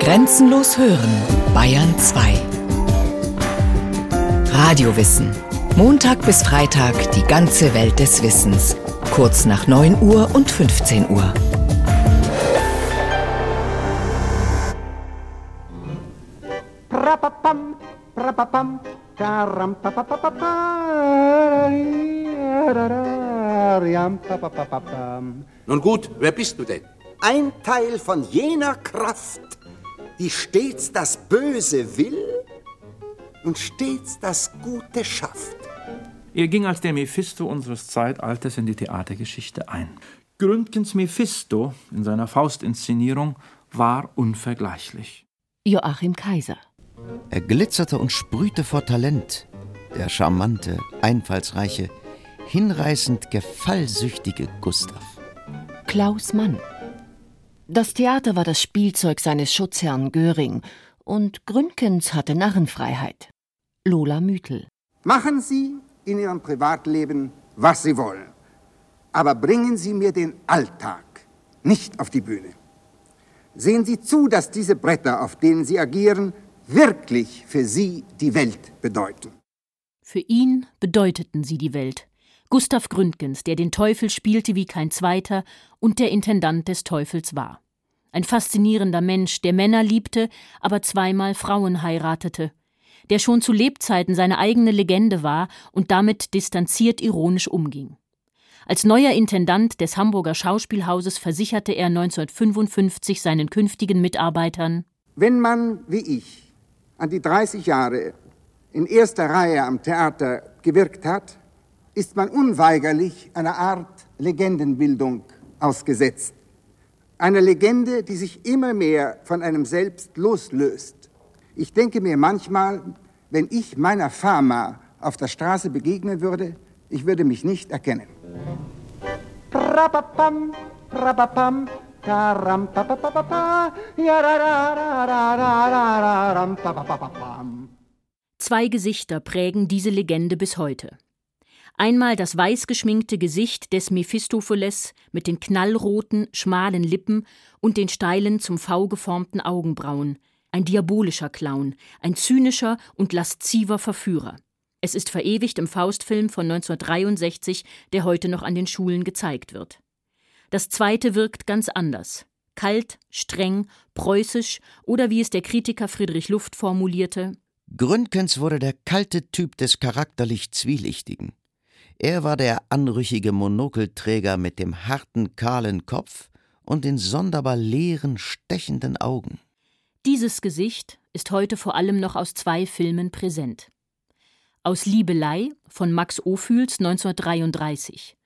Grenzenlos hören, Bayern 2. Radiowissen. Montag bis Freitag die ganze Welt des Wissens. Kurz nach 9 Uhr und 15 Uhr. Nun gut, wer bist du denn? Ein Teil von jener Kraft, die stets das Böse will und stets das Gute schafft. Er ging als der Mephisto unseres Zeitalters in die Theatergeschichte ein. Gründgens Mephisto in seiner Faustinszenierung war unvergleichlich. Joachim Kaiser. Er glitzerte und sprühte vor Talent. Der charmante, einfallsreiche, hinreißend gefallsüchtige Gustav. Klaus Mann. Das Theater war das Spielzeug seines Schutzherrn Göring und Gründgens hatte Narrenfreiheit. Lola Müthel. Machen Sie in Ihrem Privatleben, was Sie wollen. Aber bringen Sie mir den Alltag nicht auf die Bühne. Sehen Sie zu, dass diese Bretter, auf denen Sie agieren, wirklich für Sie die Welt bedeuten. Für ihn bedeuteten sie die Welt. Gustav Gründgens, der den Teufel spielte wie kein zweiter und der Intendant des Teufels war. Ein faszinierender Mensch, der Männer liebte, aber zweimal Frauen heiratete, der schon zu Lebzeiten seine eigene Legende war und damit distanziert ironisch umging. Als neuer Intendant des Hamburger Schauspielhauses versicherte er 1955 seinen künftigen Mitarbeitern Wenn man, wie ich, an die 30 Jahre in erster Reihe am Theater gewirkt hat, ist man unweigerlich einer Art Legendenbildung ausgesetzt. Eine Legende, die sich immer mehr von einem selbst loslöst. Ich denke mir manchmal, wenn ich meiner Fama auf der Straße begegnen würde, ich würde mich nicht erkennen. Zwei Gesichter prägen diese Legende bis heute. Einmal das weiß geschminkte Gesicht des Mephistopheles mit den knallroten, schmalen Lippen und den steilen, zum V geformten Augenbrauen. Ein diabolischer Clown, ein zynischer und lasziver Verführer. Es ist verewigt im Faustfilm von 1963, der heute noch an den Schulen gezeigt wird. Das zweite wirkt ganz anders. Kalt, streng, preußisch oder wie es der Kritiker Friedrich Luft formulierte, Gründgens wurde der kalte Typ des charakterlich Zwielichtigen. Er war der anrüchige Monokelträger mit dem harten, kahlen Kopf und den sonderbar leeren, stechenden Augen. Dieses Gesicht ist heute vor allem noch aus zwei Filmen präsent. Aus Liebelei von Max Ophüls 1933.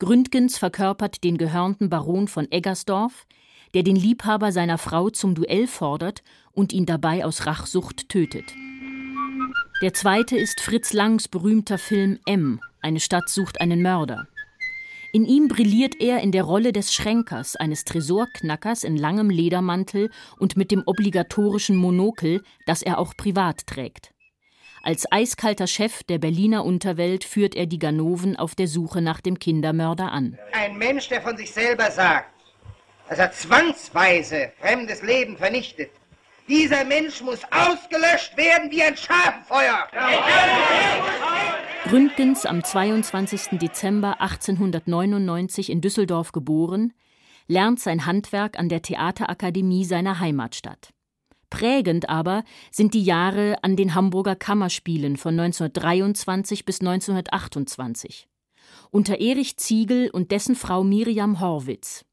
Gründgens verkörpert den gehörnten Baron von Eggersdorf, der den Liebhaber seiner Frau zum Duell fordert und ihn dabei aus Rachsucht tötet. Der zweite ist Fritz Langs berühmter Film M. Eine Stadt sucht einen Mörder. In ihm brilliert er in der Rolle des Schränkers, eines Tresorknackers in langem Ledermantel und mit dem obligatorischen Monokel, das er auch privat trägt. Als eiskalter Chef der Berliner Unterwelt führt er die Ganoven auf der Suche nach dem Kindermörder an. Ein Mensch, der von sich selber sagt, dass er zwangsweise fremdes Leben vernichtet, dieser Mensch muss ausgelöscht werden wie ein Schabenfeuer. Gründgens am 22. Dezember 1899 in Düsseldorf geboren, lernt sein Handwerk an der Theaterakademie seiner Heimatstadt. Prägend aber sind die Jahre an den Hamburger Kammerspielen von 1923 bis 1928. Unter Erich Ziegel und dessen Frau Miriam Horwitz.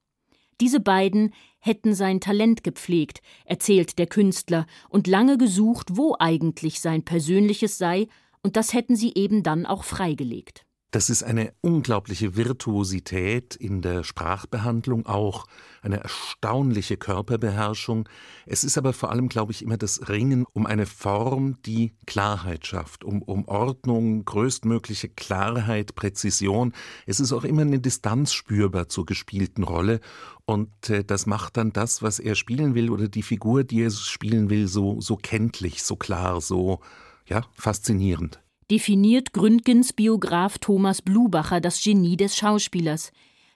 Diese beiden hätten sein Talent gepflegt, erzählt der Künstler, und lange gesucht, wo eigentlich sein persönliches sei, und das hätten sie eben dann auch freigelegt. Das ist eine unglaubliche Virtuosität in der Sprachbehandlung auch, eine erstaunliche Körperbeherrschung. Es ist aber vor allem, glaube ich, immer das Ringen um eine Form, die Klarheit schafft, um, um Ordnung, größtmögliche Klarheit, Präzision. Es ist auch immer eine Distanz spürbar zur gespielten Rolle und äh, das macht dann das, was er spielen will oder die Figur, die er spielen will, so, so kenntlich, so klar, so, ja, faszinierend definiert Gründgens Biograf Thomas Blubacher das Genie des Schauspielers,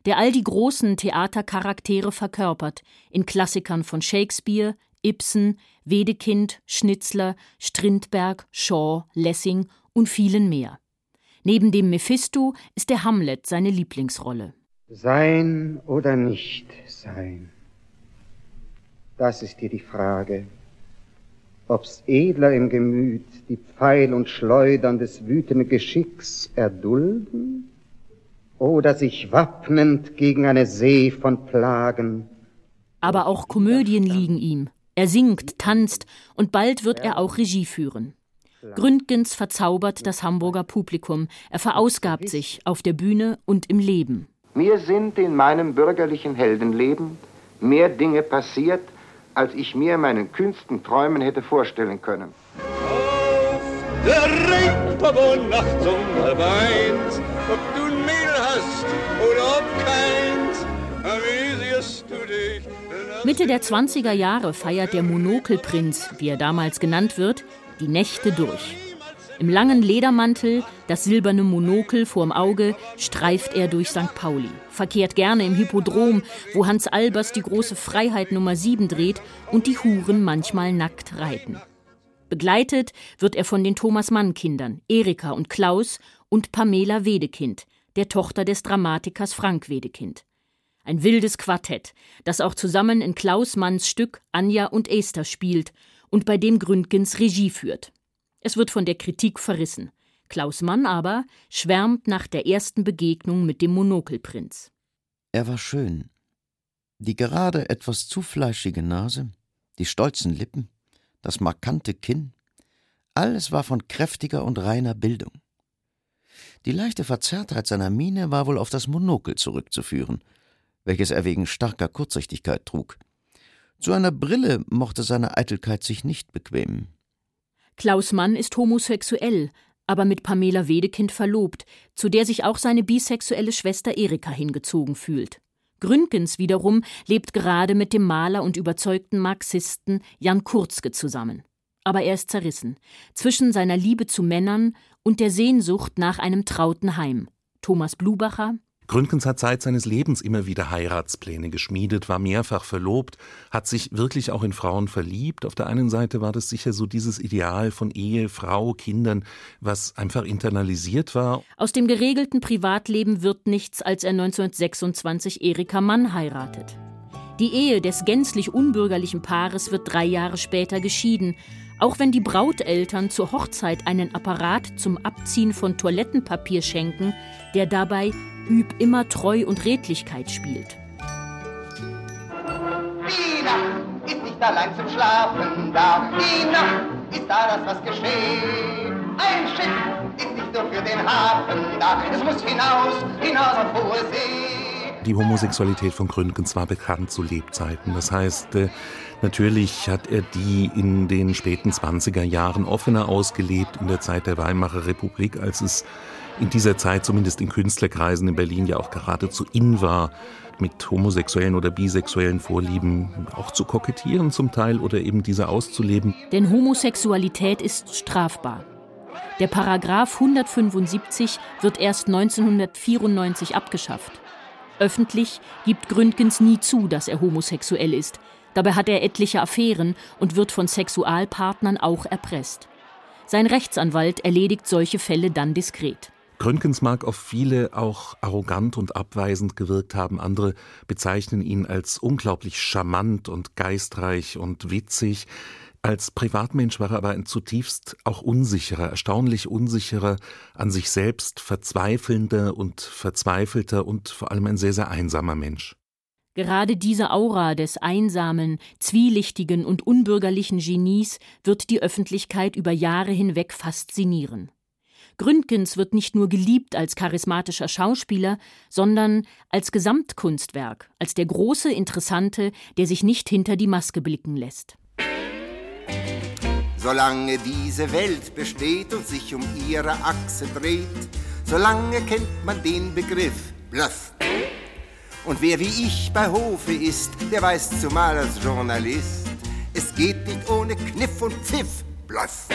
der all die großen Theatercharaktere verkörpert, in Klassikern von Shakespeare, Ibsen, Wedekind, Schnitzler, Strindberg, Shaw, Lessing und vielen mehr. Neben dem Mephisto ist der Hamlet seine Lieblingsrolle. Sein oder nicht sein? Das ist hier die Frage. Ob's edler im Gemüt die Pfeil und Schleudern des wütenden Geschicks erdulden oder sich wappnend gegen eine See von Plagen. Aber auch Komödien liegen ihm. Er singt, tanzt und bald wird er auch Regie führen. Gründgens verzaubert das Hamburger Publikum. Er verausgabt sich auf der Bühne und im Leben. Mir sind in meinem bürgerlichen Heldenleben mehr Dinge passiert, als ich mir meinen kühnsten Träumen hätte vorstellen können. Auf der Reeperbahn nachts um halb eins, ob du ein Mehl hast oder ob keins, amüsierst du dich. Mitte der 20er Jahre feiert der Monokelprinz, wie er damals genannt wird, die Nächte durch. Im langen Ledermantel, das silberne Monokel vorm Auge, streift er durch St. Pauli, verkehrt gerne im Hippodrom, wo Hans Albers die große Freiheit Nummer 7 dreht und die Huren manchmal nackt reiten. Begleitet wird er von den Thomas Mann Kindern, Erika und Klaus und Pamela Wedekind, der Tochter des Dramatikers Frank Wedekind. Ein wildes Quartett, das auch zusammen in Klaus Manns Stück Anja und Esther spielt und bei dem Gründgens Regie führt. Es wird von der Kritik verrissen. Klaus Mann aber schwärmt nach der ersten Begegnung mit dem Monokelprinz. Er war schön. Die gerade etwas zu fleischige Nase, die stolzen Lippen, das markante Kinn, alles war von kräftiger und reiner Bildung. Die leichte Verzerrtheit seiner Miene war wohl auf das Monokel zurückzuführen, welches er wegen starker Kurzsichtigkeit trug. Zu einer Brille mochte seine Eitelkeit sich nicht bequemen. Klaus Mann ist homosexuell, aber mit Pamela Wedekind verlobt, zu der sich auch seine bisexuelle Schwester Erika hingezogen fühlt. Gründgens wiederum lebt gerade mit dem Maler und überzeugten Marxisten Jan Kurzke zusammen. Aber er ist zerrissen zwischen seiner Liebe zu Männern und der Sehnsucht nach einem trauten Heim. Thomas Blubacher, Gründgens hat Zeit seines Lebens immer wieder Heiratspläne geschmiedet, war mehrfach verlobt, hat sich wirklich auch in Frauen verliebt. Auf der einen Seite war das sicher so dieses Ideal von Ehe, Frau, Kindern, was einfach internalisiert war. Aus dem geregelten Privatleben wird nichts, als er 1926 Erika Mann heiratet. Die Ehe des gänzlich unbürgerlichen Paares wird drei Jahre später geschieden, auch wenn die Brauteltern zur Hochzeit einen Apparat zum Abziehen von Toilettenpapier schenken, der dabei Üb immer Treu und Redlichkeit spielt. Die Nacht ist nicht allein zum Schlafen da. Die Nacht ist da das, was geschieht. Ein Schiff ist nicht nur für den Hafen da. Es muss hinaus, hinaus auf hohe See. Die Homosexualität von Gründgens war bekannt zu Lebzeiten. Das heißt, äh, natürlich hat er die in den späten 20er Jahren offener ausgelebt, in der Zeit der Weimarer Republik, als es in dieser Zeit, zumindest in Künstlerkreisen in Berlin, ja auch geradezu in war, mit homosexuellen oder bisexuellen Vorlieben auch zu kokettieren zum Teil oder eben diese auszuleben. Denn Homosexualität ist strafbar. Der Paragraph 175 wird erst 1994 abgeschafft. Öffentlich gibt Gründgens nie zu, dass er homosexuell ist. Dabei hat er etliche Affären und wird von Sexualpartnern auch erpresst. Sein Rechtsanwalt erledigt solche Fälle dann diskret. Gründgens mag auf viele auch arrogant und abweisend gewirkt haben. Andere bezeichnen ihn als unglaublich charmant und geistreich und witzig. Als Privatmensch war er aber ein zutiefst auch unsicherer, erstaunlich unsicherer, an sich selbst verzweifelnder und verzweifelter und vor allem ein sehr, sehr einsamer Mensch. Gerade diese Aura des einsamen, zwielichtigen und unbürgerlichen Genies wird die Öffentlichkeit über Jahre hinweg faszinieren. Gründgens wird nicht nur geliebt als charismatischer Schauspieler, sondern als Gesamtkunstwerk, als der große Interessante, der sich nicht hinter die Maske blicken lässt. Solange diese Welt besteht und sich um ihre Achse dreht, solange kennt man den Begriff Bluff. Und wer wie ich bei Hofe ist, der weiß zumal als Journalist, es geht nicht ohne Kniff und Pfiff, Bluff.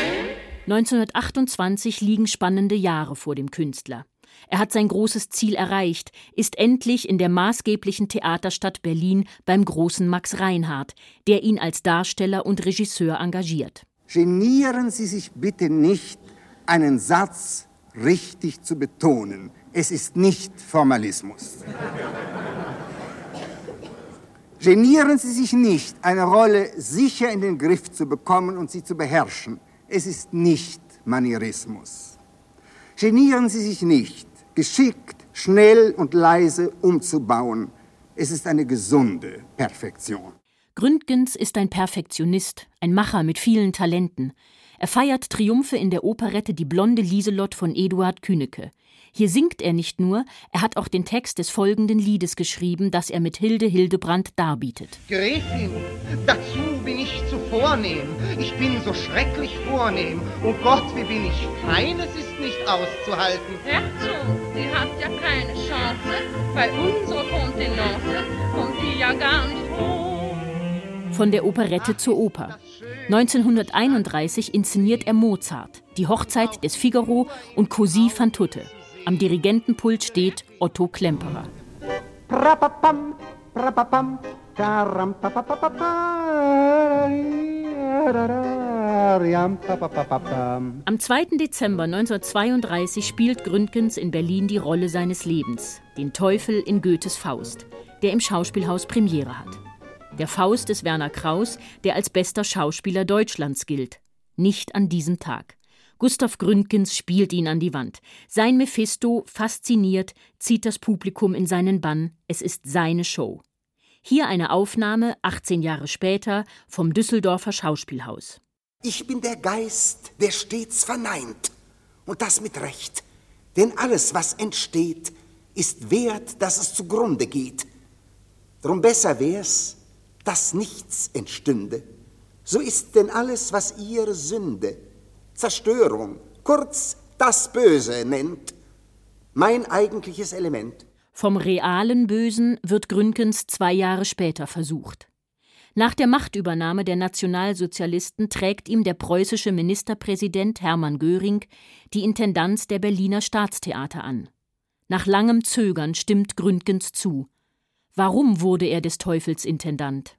1928 liegen spannende Jahre vor dem Künstler. Er hat sein großes Ziel erreicht, ist endlich in der maßgeblichen Theaterstadt Berlin beim großen Max Reinhardt, der ihn als Darsteller und Regisseur engagiert. Genieren Sie sich bitte nicht, einen Satz richtig zu betonen. Es ist nicht Formalismus. Genieren Sie sich nicht, eine Rolle sicher in den Griff zu bekommen und sie zu beherrschen. Es ist nicht Manierismus. Genieren Sie sich nicht, geschickt, schnell und leise umzubauen. Es ist eine gesunde Perfektion. Gründgens ist ein Perfektionist, ein Macher mit vielen Talenten. Er feiert Triumphe in der Operette Die blonde Lieselott von Eduard Kühnecke. Hier singt er nicht nur, er hat auch den Text des folgenden Liedes geschrieben, das er mit Hilde Hildebrand darbietet. Gräfin, dazu bin ich zu vornehm, ich bin so schrecklich vornehm. Oh Gott, wie bin ich fein, es ist nicht auszuhalten. Herzog, Sie hat ja keine Chance, bei unserer Kontenance kommt die ja gar nicht hoch. Von der Operette zur Oper. 1931 inszeniert er Mozart, die Hochzeit des Figaro und Così fan tutte. Am Dirigentenpult steht Otto Klemperer. Am 2. Dezember 1932 spielt Gründgens in Berlin die Rolle seines Lebens, den Teufel in Goethes Faust, der im Schauspielhaus Premiere hat. Der Faust ist Werner Kraus, der als bester Schauspieler Deutschlands gilt. Nicht an diesem Tag. Gustav Gründgens spielt ihn an die Wand. Sein Mephisto, fasziniert, zieht das Publikum in seinen Bann. Es ist seine Show. Hier eine Aufnahme, 18 Jahre später, vom Düsseldorfer Schauspielhaus. Ich bin der Geist, der stets verneint. Und das mit Recht. Denn alles, was entsteht, ist wert, dass es zugrunde geht. Drum besser wär's, dass nichts entstünde. So ist denn alles, was ihr Sünde, Zerstörung, kurz das Böse nennt, mein eigentliches Element. Vom realen Bösen wird Gründgens zwei Jahre später versucht. Nach der Machtübernahme der Nationalsozialisten trägt ihm der preußische Ministerpräsident Hermann Göring die Intendanz der Berliner Staatstheater an. Nach langem Zögern stimmt Gründgens zu. Warum wurde er des Teufels Intendant?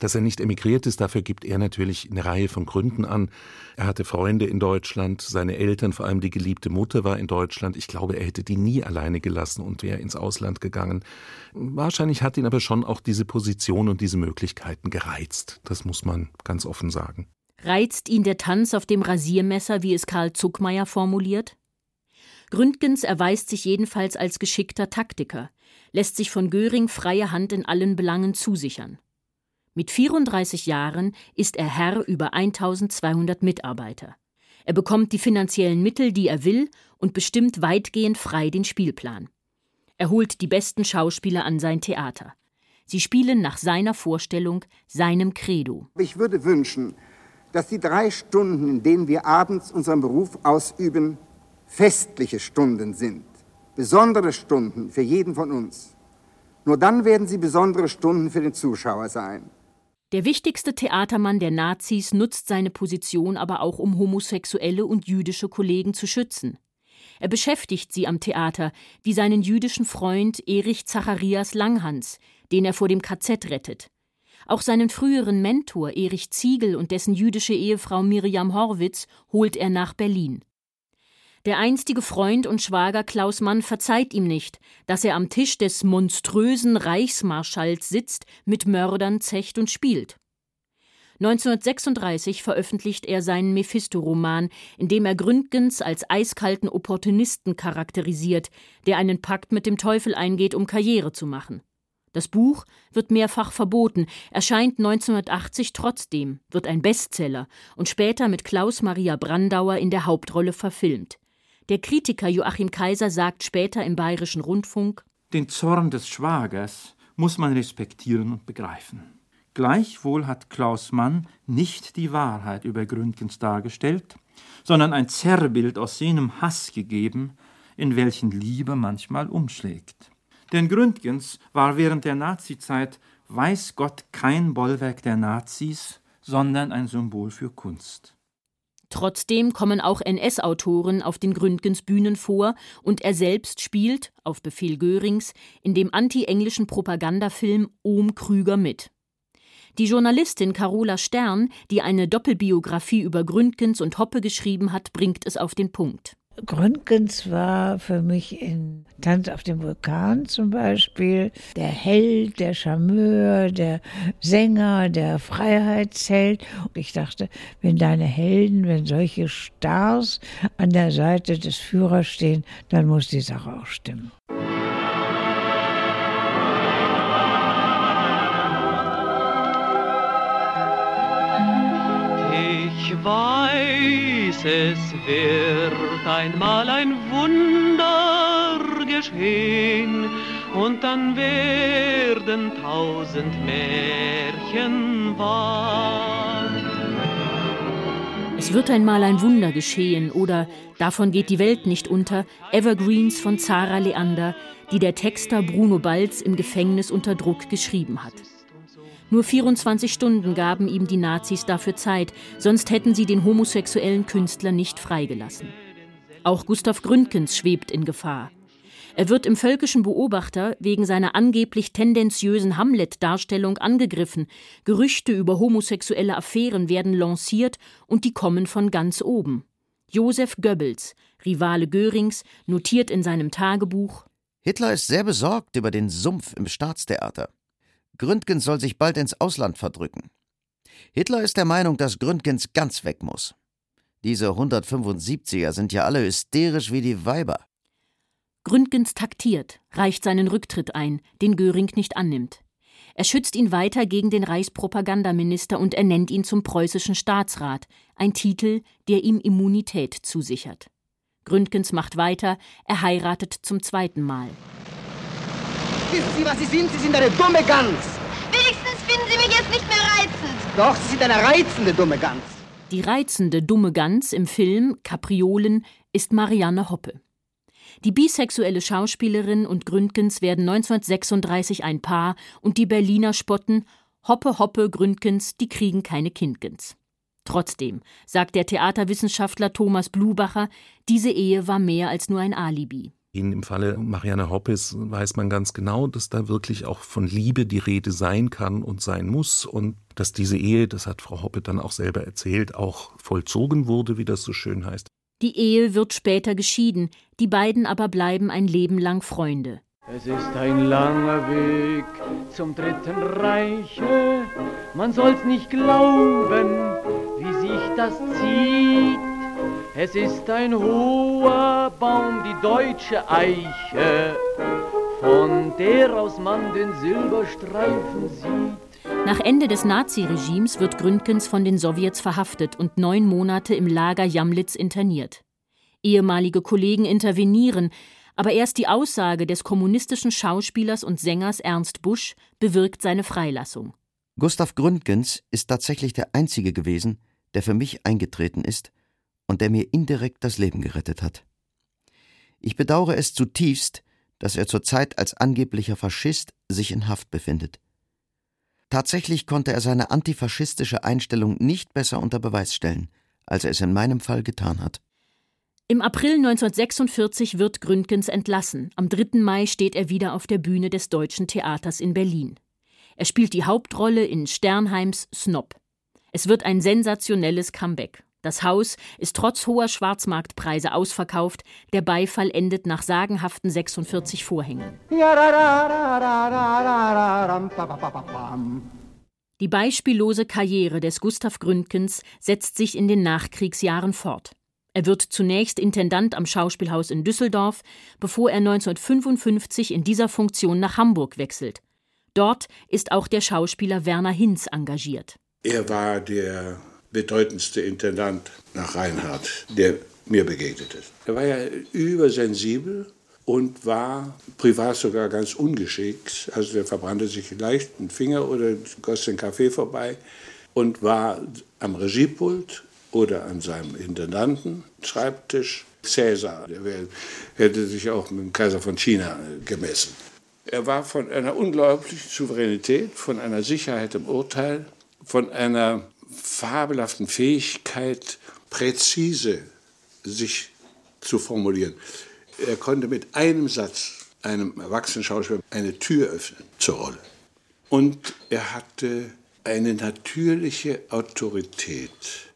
Dass er nicht emigriert ist, dafür gibt er natürlich eine Reihe von Gründen an. Er hatte Freunde in Deutschland, seine Eltern, vor allem die geliebte Mutter war in Deutschland. Ich glaube, er hätte die nie alleine gelassen und wäre ins Ausland gegangen. Wahrscheinlich hat ihn aber schon auch diese Position und diese Möglichkeiten gereizt. Das muss man ganz offen sagen. Reizt ihn der Tanz auf dem Rasiermesser, wie es Karl Zuckmeier formuliert? Gründgens erweist sich jedenfalls als geschickter Taktiker, lässt sich von Göring freie Hand in allen Belangen zusichern. Mit 34 Jahren ist er Herr über 1200 Mitarbeiter. Er bekommt die finanziellen Mittel, die er will, und bestimmt weitgehend frei den Spielplan. Er holt die besten Schauspieler an sein Theater. Sie spielen nach seiner Vorstellung, seinem Credo. Ich würde wünschen, dass die drei Stunden, in denen wir abends unseren Beruf ausüben, festliche Stunden sind. Besondere Stunden für jeden von uns. Nur dann werden sie besondere Stunden für den Zuschauer sein. Der wichtigste Theatermann der Nazis nutzt seine Position aber auch, um homosexuelle und jüdische Kollegen zu schützen. Er beschäftigt sie am Theater, wie seinen jüdischen Freund Erich Zacharias Langhans, den er vor dem KZ rettet. Auch seinen früheren Mentor Erich Ziegel und dessen jüdische Ehefrau Miriam Horwitz holt er nach Berlin. Der einstige Freund und Schwager Klaus Mann verzeiht ihm nicht, dass er am Tisch des monströsen Reichsmarschalls sitzt, mit Mördern zecht und spielt. 1936 veröffentlicht er seinen Mephisto-Roman, in dem er Gründgens als eiskalten Opportunisten charakterisiert, der einen Pakt mit dem Teufel eingeht, um Karriere zu machen. Das Buch wird mehrfach verboten, erscheint 1980 trotzdem, wird ein Bestseller und später mit Klaus Maria Brandauer in der Hauptrolle verfilmt. Der Kritiker Joachim Kaiser sagt später im Bayerischen Rundfunk: Den Zorn des Schwagers muss man respektieren und begreifen. Gleichwohl hat Klaus Mann nicht die Wahrheit über Gründgens dargestellt, sondern ein Zerrbild aus jenem Hass gegeben, in welchen Liebe manchmal umschlägt. Denn Gründgens war während der Nazizeit, weiß Gott, kein Bollwerk der Nazis, sondern ein Symbol für Kunst. Trotzdem kommen auch NS-Autoren auf den Gründgens Bühnen vor und er selbst spielt, auf Befehl Görings, in dem anti-englischen Propagandafilm Ohm Krüger mit. Die Journalistin Carola Stern, die eine Doppelbiografie über Gründgens und Hoppe geschrieben hat, bringt es auf den Punkt. Gründgens war für mich in Tanz auf dem Vulkan zum Beispiel der Held, der Charmeur, der Sänger, der Freiheitsheld. Und ich dachte, wenn deine Helden, wenn solche Stars an der Seite des Führers stehen, dann muss die Sache auch stimmen. Ich weiß, es wird einmal ein Wunder geschehen und dann werden tausend Märchen wahr. Es wird einmal ein Wunder geschehen oder Davon geht die Welt nicht unter, Evergreens von Zara Leander, die der Texter Bruno Balz im Gefängnis unter Druck geschrieben hat. Nur 24 Stunden gaben ihm die Nazis dafür Zeit, sonst hätten sie den homosexuellen Künstler nicht freigelassen. Auch Gustav Gründgens schwebt in Gefahr. Er wird im Völkischen Beobachter wegen seiner angeblich tendenziösen Hamlet-Darstellung angegriffen. Gerüchte über homosexuelle Affären werden lanciert und die kommen von ganz oben. Josef Goebbels, Rivale Görings, notiert in seinem Tagebuch: Hitler ist sehr besorgt über den Sumpf im Staatstheater. Gründgens soll sich bald ins Ausland verdrücken. Hitler ist der Meinung, dass Gründgens ganz weg muss. Diese 175er sind ja alle hysterisch wie die Weiber. Gründgens taktiert, reicht seinen Rücktritt ein, den Göring nicht annimmt. Er schützt ihn weiter gegen den Reichspropagandaminister und ernennt ihn zum preußischen Staatsrat, ein Titel, der ihm Immunität zusichert. Gründgens macht weiter, er heiratet zum zweiten Mal. Wissen Sie, was Sie sind? Sie sind eine dumme Gans. Wenigstens finden Sie mich jetzt nicht mehr reizend. Doch, Sie sind eine reizende dumme Gans. Die reizende dumme Gans im Film Kapriolen ist Marianne Hoppe. Die bisexuelle Schauspielerin und Gründgens werden 1936 ein Paar und die Berliner spotten Hoppe Hoppe Gründgens, die kriegen keine Kindgens. Trotzdem, sagt der Theaterwissenschaftler Thomas Blubacher, diese Ehe war mehr als nur ein Alibi. Im Falle Marianne Hoppes weiß man ganz genau, dass da wirklich auch von Liebe die Rede sein kann und sein muss und dass diese Ehe, das hat Frau Hoppe dann auch selber erzählt, auch vollzogen wurde, wie das so schön heißt. Die Ehe wird später geschieden, die beiden aber bleiben ein Leben lang Freunde. Es ist ein langer Weg zum Dritten Reiche, man soll's nicht glauben, wie sich das zieht. Es ist ein hoher Baum, die deutsche Eiche, von der aus man den Silberstreifen sieht. Nach Ende des Naziregimes wird Gründgens von den Sowjets verhaftet und neun Monate im Lager Jamlitz interniert. Ehemalige Kollegen intervenieren, aber erst die Aussage des kommunistischen Schauspielers und Sängers Ernst Busch bewirkt seine Freilassung. Gustav Gründgens ist tatsächlich der Einzige gewesen, der für mich eingetreten ist und der mir indirekt das Leben gerettet hat. Ich bedauere es zutiefst, dass er zurzeit als angeblicher Faschist sich in Haft befindet. Tatsächlich konnte er seine antifaschistische Einstellung nicht besser unter Beweis stellen, als er es in meinem Fall getan hat. Im April 1946 wird Gründgens entlassen. Am 3. Mai steht er wieder auf der Bühne des Deutschen Theaters in Berlin. Er spielt die Hauptrolle in Sternheims Snob. Es wird ein sensationelles Comeback. Das Haus ist trotz hoher Schwarzmarktpreise ausverkauft. Der Beifall endet nach sagenhaften 46 Vorhängen. Die beispiellose Karriere des Gustav Gründgens setzt sich in den Nachkriegsjahren fort. Er wird zunächst Intendant am Schauspielhaus in Düsseldorf, bevor er 1955 in dieser Funktion nach Hamburg wechselt. Dort ist auch der Schauspieler Werner Hinz engagiert. Er war der bedeutendste Intendant nach Reinhardt, der mir begegnet ist. Er war ja übersensibel und war privat sogar ganz ungeschickt. Also der verbrannte sich leicht einen Finger oder goss den Kaffee vorbei und war am Regiepult oder an seinem Intendanten Schreibtisch Cäsar. Der hätte sich auch mit dem Kaiser von China gemessen. Er war von einer unglaublichen Souveränität, von einer Sicherheit im Urteil, von einer fabelhaften Fähigkeit, präzise sich zu formulieren. Er konnte mit einem Satz einem erwachsenen Schauspieler eine Tür öffnen zur Rolle. Und er hatte eine natürliche Autorität.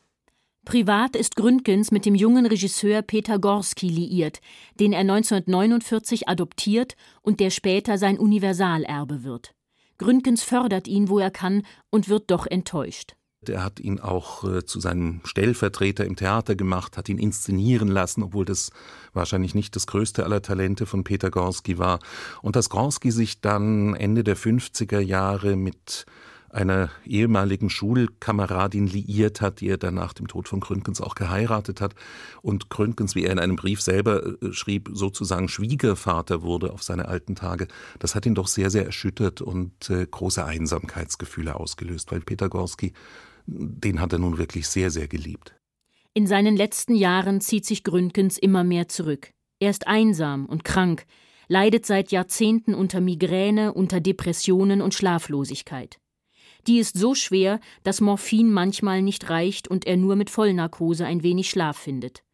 Privat ist Gründgens mit dem jungen Regisseur Peter Gorski liiert, den er 1949 adoptiert und der später sein Universalerbe wird. Gründgens fördert ihn, wo er kann, und wird doch enttäuscht. Er hat ihn auch äh, zu seinem Stellvertreter im Theater gemacht, hat ihn inszenieren lassen, obwohl das wahrscheinlich nicht das größte aller Talente von Peter Gorski war. Und dass Gorski sich dann Ende der 50er Jahre mit einer ehemaligen Schulkameradin liiert hat, die er dann nach dem Tod von Gründgens auch geheiratet hat. Und Gründgens, wie er in einem Brief selber äh, schrieb, sozusagen Schwiegervater wurde auf seine alten Tage. Das hat ihn doch sehr, sehr erschüttert und äh, große Einsamkeitsgefühle ausgelöst, weil Peter Gorski, den hat er nun wirklich sehr, sehr geliebt. In seinen letzten Jahren zieht sich Gründgens immer mehr zurück. Er ist einsam und krank, leidet seit Jahrzehnten unter Migräne, unter Depressionen und Schlaflosigkeit. Die ist so schwer, dass Morphin manchmal nicht reicht und er nur mit Vollnarkose ein wenig Schlaf findet.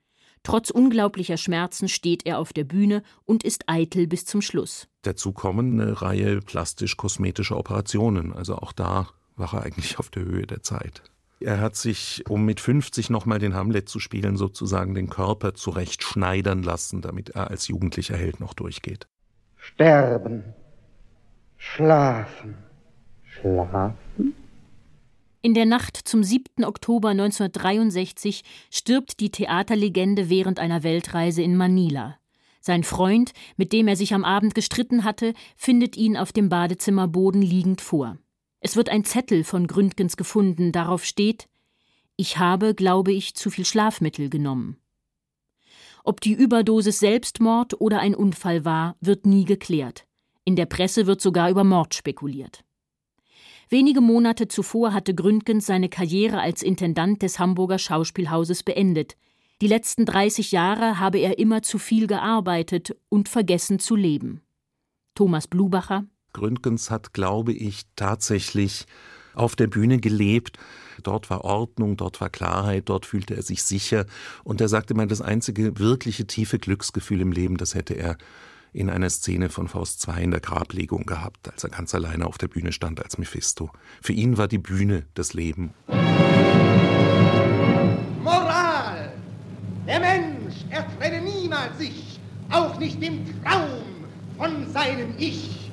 Trotz unglaublicher Schmerzen steht er auf der Bühne und ist eitel bis zum Schluss. Dazu kommen eine Reihe plastisch-kosmetischer Operationen. Also auch da war er eigentlich auf der Höhe der Zeit. Er hat sich, um mit 50 nochmal den Hamlet zu spielen, sozusagen den Körper zurechtschneidern lassen, damit er als jugendlicher Held noch durchgeht. Sterben, schlafen, schlafen? In der Nacht zum 7. Oktober 1963 stirbt die Theaterlegende während einer Weltreise in Manila. Sein Freund, mit dem er sich am Abend gestritten hatte, findet ihn auf dem Badezimmerboden liegend vor. Es wird ein Zettel von Gründgens gefunden, darauf steht Ich habe, glaube ich, zu viel Schlafmittel genommen. Ob die Überdosis Selbstmord oder ein Unfall war, wird nie geklärt. In der Presse wird sogar über Mord spekuliert. Wenige Monate zuvor hatte Gründgens seine Karriere als Intendant des Hamburger Schauspielhauses beendet. Die letzten 30 Jahre habe er immer zu viel gearbeitet und vergessen zu leben. Thomas Blubacher Gründgens hat, glaube ich, tatsächlich auf der Bühne gelebt. Dort war Ordnung, dort war Klarheit, dort fühlte er sich sicher. Und er sagte mal, das einzige wirkliche tiefe Glücksgefühl im Leben, das hätte er in einer Szene von Faust II in der Grablegung gehabt, als er ganz alleine auf der Bühne stand als Mephisto. Für ihn war die Bühne das Leben. Moral! Der Mensch ertrenne niemals sich, auch nicht im Traum von seinem Ich.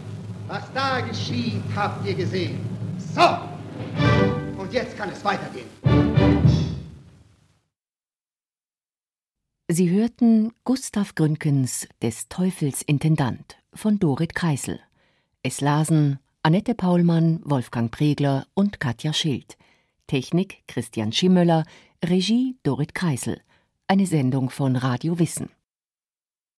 Was da geschieht, habt ihr gesehen. So! Und jetzt kann es weitergehen. Sie hörten Gustav Gründgens Des Teufels Intendant von Dorit Kreisel. Es lasen Annette Paulmann, Wolfgang Pregler und Katja Schild. Technik Christian Schimmöller, Regie Dorit Kreisel. Eine Sendung von Radio Wissen.